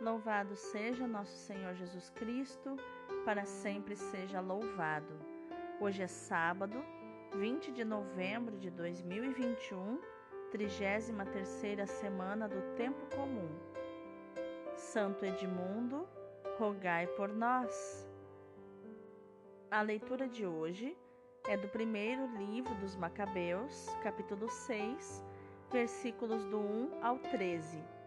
Louvado seja nosso Senhor Jesus Cristo, para sempre seja louvado. Hoje é sábado, 20 de novembro de 2021, 33 semana do Tempo Comum. Santo Edmundo, rogai por nós. A leitura de hoje é do primeiro livro dos Macabeus, capítulo 6, versículos do 1 ao 13.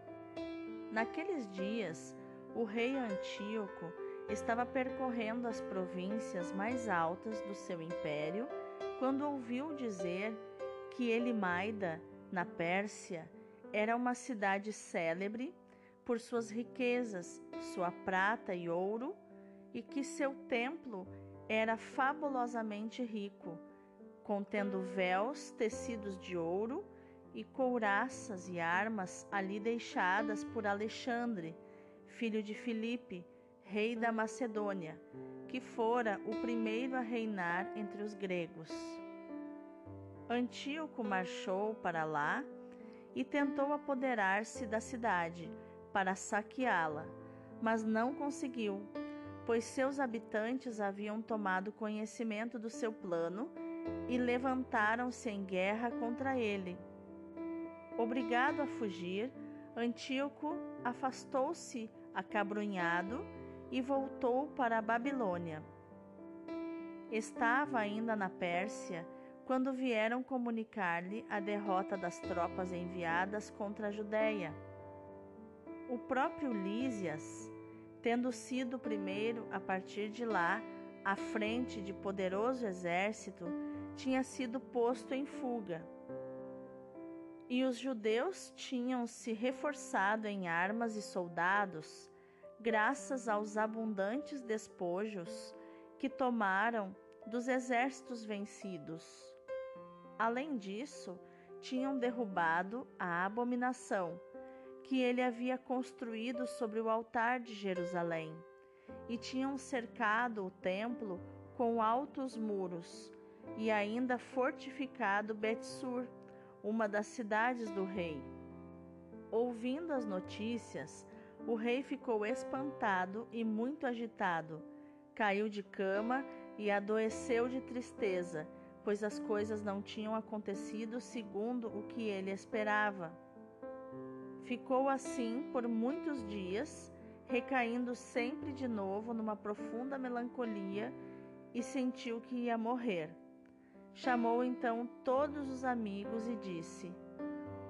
Naqueles dias, o rei Antíoco estava percorrendo as províncias mais altas do seu império quando ouviu dizer que Elimaida, na Pérsia, era uma cidade célebre por suas riquezas, sua prata e ouro, e que seu templo era fabulosamente rico, contendo véus tecidos de ouro e couraças e armas ali deixadas por Alexandre, filho de Filipe, rei da Macedônia, que fora o primeiro a reinar entre os gregos. Antíoco marchou para lá e tentou apoderar-se da cidade para saqueá-la, mas não conseguiu, pois seus habitantes haviam tomado conhecimento do seu plano e levantaram-se em guerra contra ele. Obrigado a fugir, Antíoco afastou-se acabrunhado e voltou para a Babilônia. Estava ainda na Pérsia quando vieram comunicar-lhe a derrota das tropas enviadas contra a Judéia. O próprio Lísias, tendo sido primeiro a partir de lá à frente de poderoso exército, tinha sido posto em fuga e os judeus tinham se reforçado em armas e soldados, graças aos abundantes despojos que tomaram dos exércitos vencidos. Além disso, tinham derrubado a abominação que ele havia construído sobre o altar de Jerusalém, e tinham cercado o templo com altos muros, e ainda fortificado Betsur, uma das cidades do rei. Ouvindo as notícias, o rei ficou espantado e muito agitado. Caiu de cama e adoeceu de tristeza, pois as coisas não tinham acontecido segundo o que ele esperava. Ficou assim por muitos dias, recaindo sempre de novo numa profunda melancolia e sentiu que ia morrer. Chamou então todos os amigos e disse: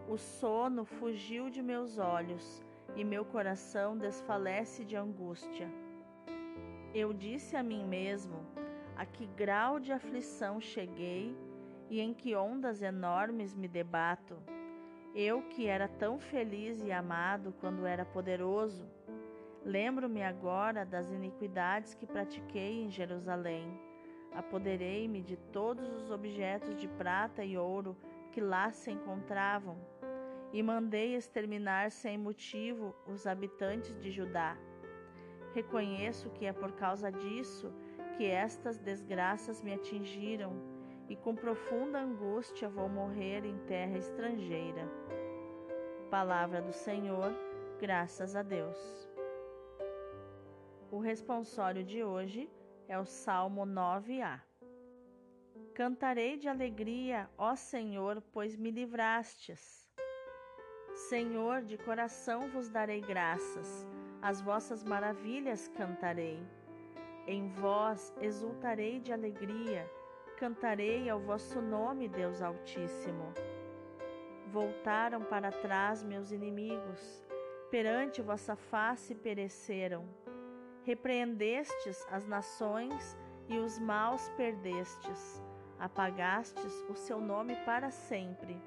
O sono fugiu de meus olhos e meu coração desfalece de angústia. Eu disse a mim mesmo: A que grau de aflição cheguei e em que ondas enormes me debato? Eu que era tão feliz e amado quando era poderoso. Lembro-me agora das iniquidades que pratiquei em Jerusalém Apoderei-me de todos os objetos de prata e ouro que lá se encontravam e mandei exterminar sem motivo os habitantes de Judá. Reconheço que é por causa disso que estas desgraças me atingiram e com profunda angústia vou morrer em terra estrangeira. Palavra do Senhor, graças a Deus. O responsório de hoje é o Salmo 9a. Cantarei de alegria, ó Senhor, pois me livrastes. Senhor, de coração vos darei graças, as vossas maravilhas cantarei. Em vós exultarei de alegria, cantarei ao vosso nome, Deus Altíssimo. Voltaram para trás meus inimigos, perante vossa face pereceram Repreendestes as nações e os maus perdestes, apagastes o seu nome para sempre.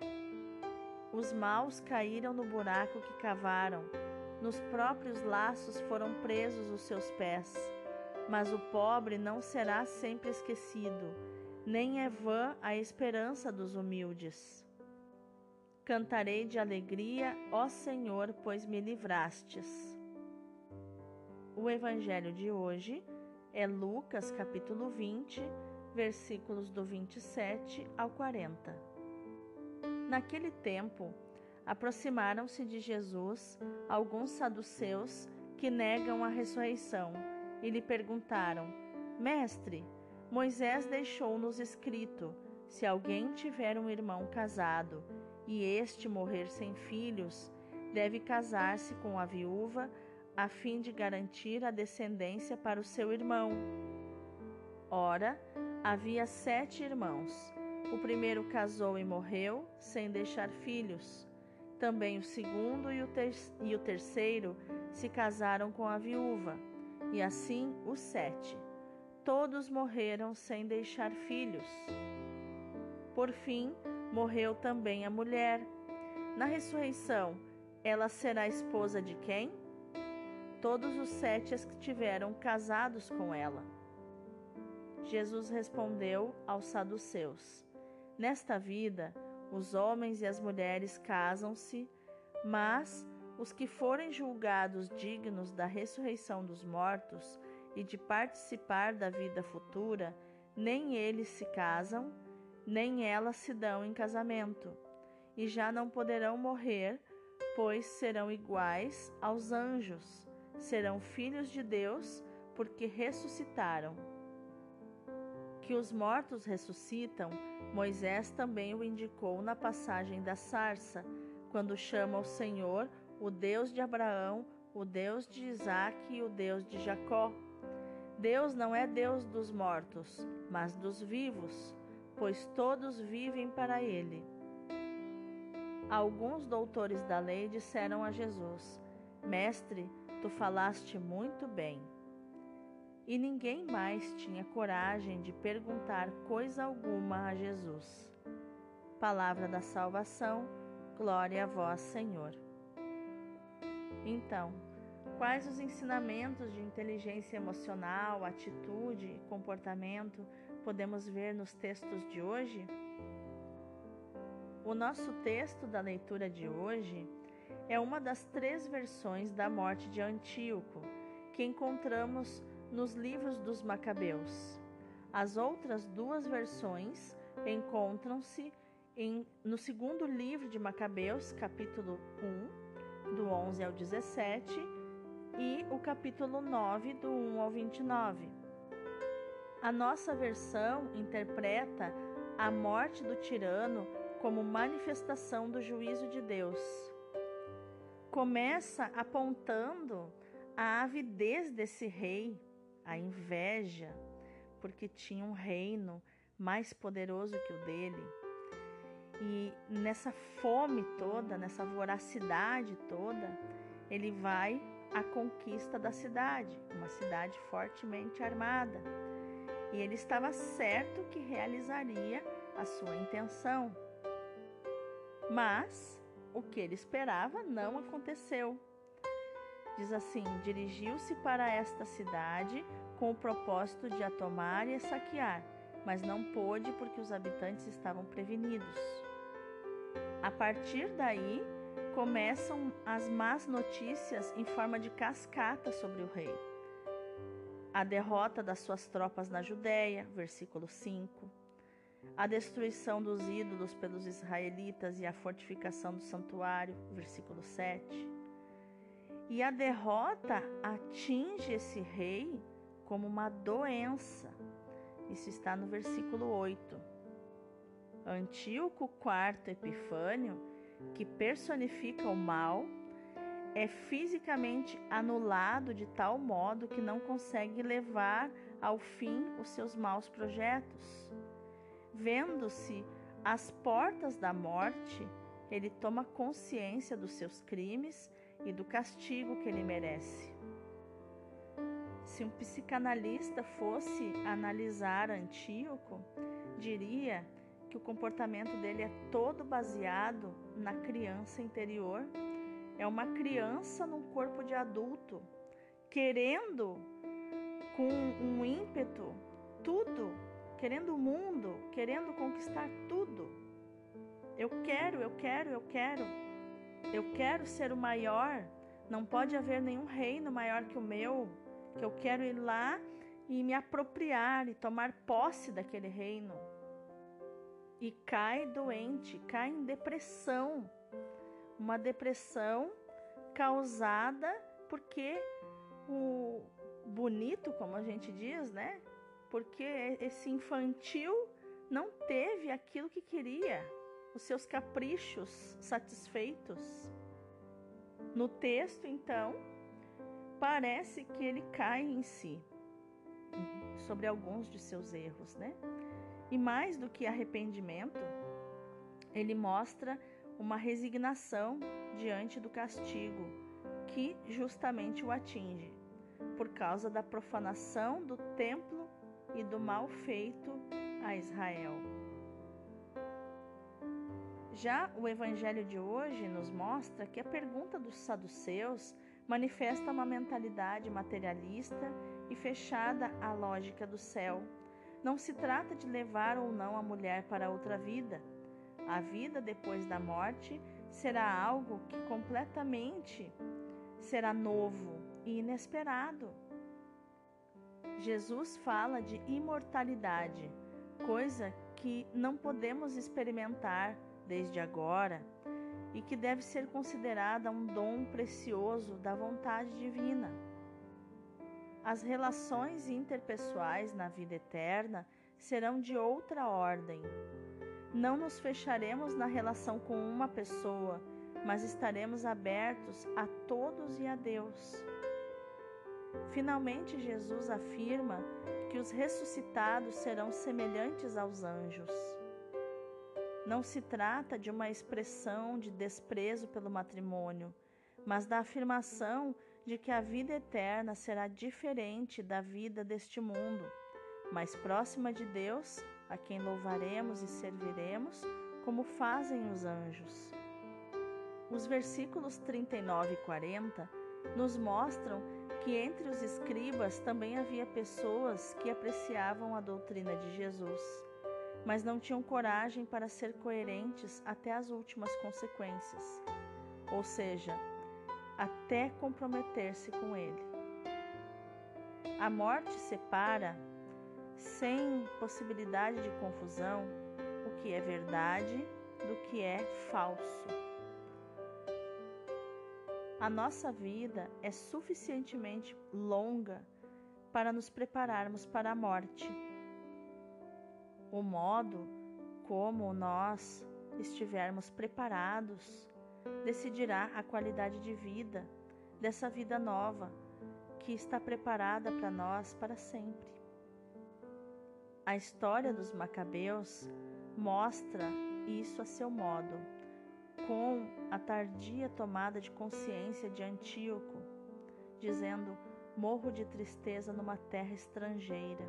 Os maus caíram no buraco que cavaram, nos próprios laços foram presos os seus pés. Mas o pobre não será sempre esquecido, nem é vã a esperança dos humildes. Cantarei de alegria, ó Senhor, pois me livrastes. O evangelho de hoje é Lucas capítulo 20, versículos do 27 ao 40. Naquele tempo, aproximaram-se de Jesus alguns saduceus que negam a ressurreição e lhe perguntaram: Mestre, Moisés deixou-nos escrito: se alguém tiver um irmão casado e este morrer sem filhos, deve casar-se com a viúva a fim de garantir a descendência para o seu irmão. Ora, havia sete irmãos. O primeiro casou e morreu, sem deixar filhos. Também o segundo e o, ter e o terceiro se casaram com a viúva, e assim os sete. Todos morreram sem deixar filhos. Por fim, morreu também a mulher. Na ressurreição, ela será esposa de quem? Todos os sete estiveram casados com ela. Jesus respondeu aos saduceus: Nesta vida, os homens e as mulheres casam-se, mas os que forem julgados dignos da ressurreição dos mortos e de participar da vida futura, nem eles se casam, nem elas se dão em casamento, e já não poderão morrer, pois serão iguais aos anjos, serão filhos de Deus, porque ressuscitaram. Que os mortos ressuscitam, Moisés também o indicou na passagem da sarça, quando chama o Senhor o Deus de Abraão, o Deus de Isaque e o Deus de Jacó. Deus não é Deus dos mortos, mas dos vivos pois todos vivem para ele. Alguns doutores da lei disseram a Jesus: Mestre, tu falaste muito bem. E ninguém mais tinha coragem de perguntar coisa alguma a Jesus. Palavra da salvação, glória a vós, Senhor. Então, quais os ensinamentos de inteligência emocional, atitude e comportamento podemos ver nos textos de hoje? O nosso texto da leitura de hoje é uma das três versões da morte de Antíoco que encontramos nos livros dos Macabeus. As outras duas versões encontram-se no segundo livro de Macabeus, capítulo 1, do 11 ao 17, e o capítulo 9, do 1 ao 29. A nossa versão interpreta a morte do tirano como manifestação do juízo de Deus. Começa apontando a avidez desse rei, a inveja, porque tinha um reino mais poderoso que o dele. E nessa fome toda, nessa voracidade toda, ele vai à conquista da cidade, uma cidade fortemente armada e ele estava certo que realizaria a sua intenção. Mas o que ele esperava não aconteceu. Diz assim: dirigiu-se para esta cidade com o propósito de a tomar e a saquear, mas não pôde porque os habitantes estavam prevenidos. A partir daí, começam as más notícias em forma de cascata sobre o rei a derrota das suas tropas na Judéia, versículo 5, a destruição dos ídolos pelos israelitas e a fortificação do santuário, versículo 7. E a derrota atinge esse rei como uma doença. Isso está no versículo 8. Antíoco IV Epifânio, que personifica o mal, é fisicamente anulado de tal modo que não consegue levar ao fim os seus maus projetos. Vendo-se às portas da morte, ele toma consciência dos seus crimes e do castigo que ele merece. Se um psicanalista fosse analisar Antíoco, diria que o comportamento dele é todo baseado na criança interior é uma criança num corpo de adulto, querendo com um ímpeto tudo, querendo o mundo, querendo conquistar tudo. Eu quero, eu quero, eu quero. Eu quero ser o maior. Não pode haver nenhum reino maior que o meu, que eu quero ir lá e me apropriar e tomar posse daquele reino. E cai doente, cai em depressão uma depressão causada porque o bonito, como a gente diz, né? Porque esse infantil não teve aquilo que queria, os seus caprichos satisfeitos. No texto, então, parece que ele cai em si sobre alguns de seus erros, né? E mais do que arrependimento, ele mostra uma resignação diante do castigo que justamente o atinge, por causa da profanação do templo e do mal feito a Israel. Já o evangelho de hoje nos mostra que a pergunta dos saduceus manifesta uma mentalidade materialista e fechada à lógica do céu. Não se trata de levar ou não a mulher para outra vida. A vida depois da morte será algo que completamente será novo e inesperado. Jesus fala de imortalidade, coisa que não podemos experimentar desde agora e que deve ser considerada um dom precioso da vontade divina. As relações interpessoais na vida eterna serão de outra ordem. Não nos fecharemos na relação com uma pessoa, mas estaremos abertos a todos e a Deus. Finalmente, Jesus afirma que os ressuscitados serão semelhantes aos anjos. Não se trata de uma expressão de desprezo pelo matrimônio, mas da afirmação de que a vida eterna será diferente da vida deste mundo, mais próxima de Deus, a quem louvaremos e serviremos, como fazem os anjos. Os versículos 39 e 40 nos mostram que entre os escribas também havia pessoas que apreciavam a doutrina de Jesus, mas não tinham coragem para ser coerentes até as últimas consequências. Ou seja, até comprometer-se com ele. A morte separa, sem possibilidade de confusão, o que é verdade do que é falso. A nossa vida é suficientemente longa para nos prepararmos para a morte. O modo como nós estivermos preparados decidirá a qualidade de vida dessa vida nova que está preparada para nós para sempre. A história dos Macabeus mostra isso a seu modo, com a tardia tomada de consciência de Antíoco, dizendo: Morro de tristeza numa terra estrangeira.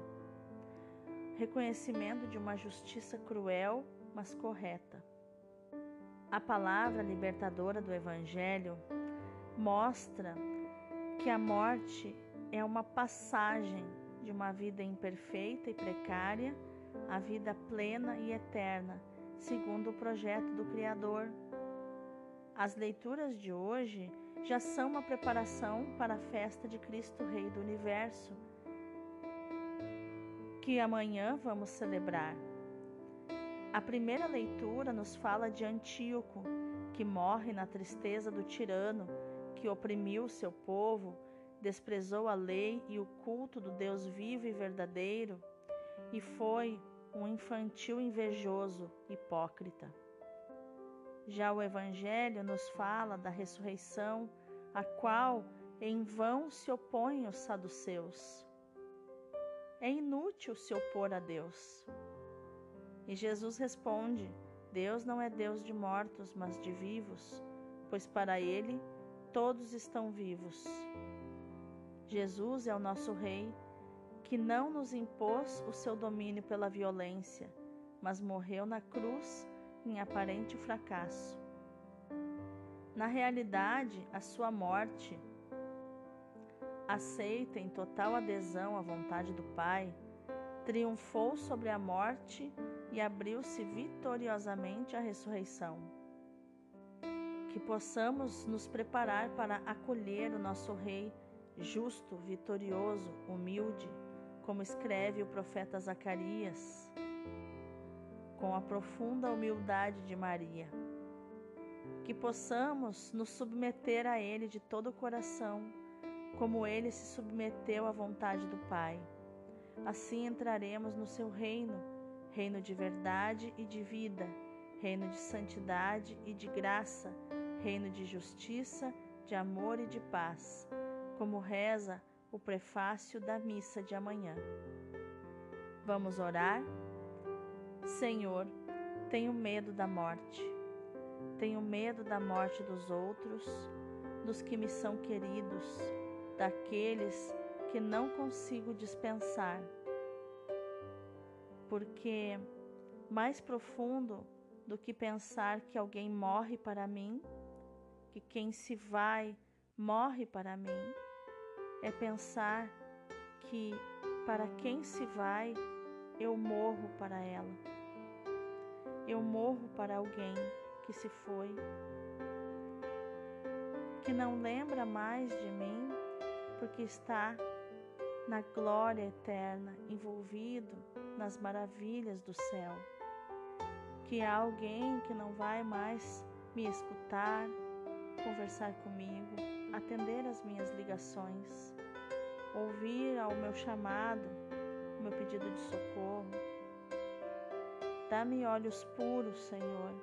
Reconhecimento de uma justiça cruel, mas correta. A palavra libertadora do Evangelho mostra que a morte é uma passagem de uma vida imperfeita e precária à vida plena e eterna, segundo o projeto do Criador. As leituras de hoje já são uma preparação para a festa de Cristo Rei do Universo, que amanhã vamos celebrar. A primeira leitura nos fala de Antíoco, que morre na tristeza do tirano que oprimiu seu povo, desprezou a lei e o culto do Deus vivo e verdadeiro, e foi um infantil invejoso, hipócrita. Já o Evangelho nos fala da ressurreição, a qual em vão se opõem os saduceus. É inútil se opor a Deus. E Jesus responde: Deus não é Deus de mortos, mas de vivos, pois para ele todos estão vivos. Jesus é o nosso Rei, que não nos impôs o seu domínio pela violência, mas morreu na cruz em aparente fracasso. Na realidade, a sua morte, aceita em total adesão à vontade do Pai, triunfou sobre a morte e abriu-se vitoriosamente à ressurreição. Que possamos nos preparar para acolher o nosso Rei justo, vitorioso, humilde, como escreve o profeta Zacarias, com a profunda humildade de Maria. Que possamos nos submeter a Ele de todo o coração, como ele se submeteu à vontade do Pai. Assim entraremos no seu reino, reino de verdade e de vida, reino de santidade e de graça, reino de justiça, de amor e de paz, como reza o prefácio da missa de amanhã. Vamos orar? Senhor, tenho medo da morte. Tenho medo da morte dos outros, dos que me são queridos, daqueles que não consigo dispensar. Porque mais profundo do que pensar que alguém morre para mim, que quem se vai morre para mim, é pensar que para quem se vai, eu morro para ela. Eu morro para alguém que se foi, que não lembra mais de mim, porque está na glória eterna, envolvido nas maravilhas do céu. Que há alguém que não vai mais me escutar, conversar comigo, atender as minhas ligações, ouvir ao meu chamado, meu pedido de socorro. Dá-me olhos puros, Senhor,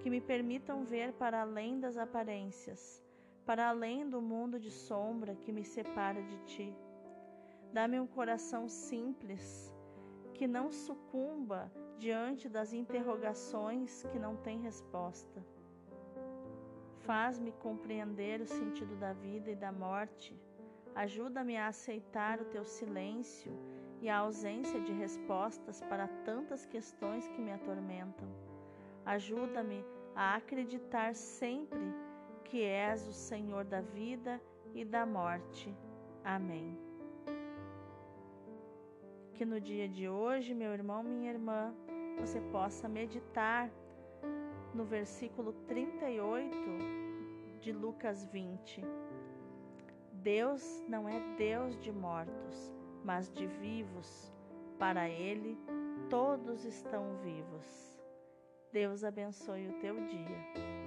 que me permitam ver para além das aparências, para além do mundo de sombra que me separa de Ti. Dá-me um coração simples, que não sucumba diante das interrogações que não têm resposta. Faz-me compreender o sentido da vida e da morte. Ajuda-me a aceitar o teu silêncio e a ausência de respostas para tantas questões que me atormentam. Ajuda-me a acreditar sempre que és o Senhor da vida e da morte. Amém. Que no dia de hoje, meu irmão, minha irmã, você possa meditar no versículo 38 de Lucas 20. Deus não é Deus de mortos, mas de vivos. Para Ele, todos estão vivos. Deus abençoe o teu dia.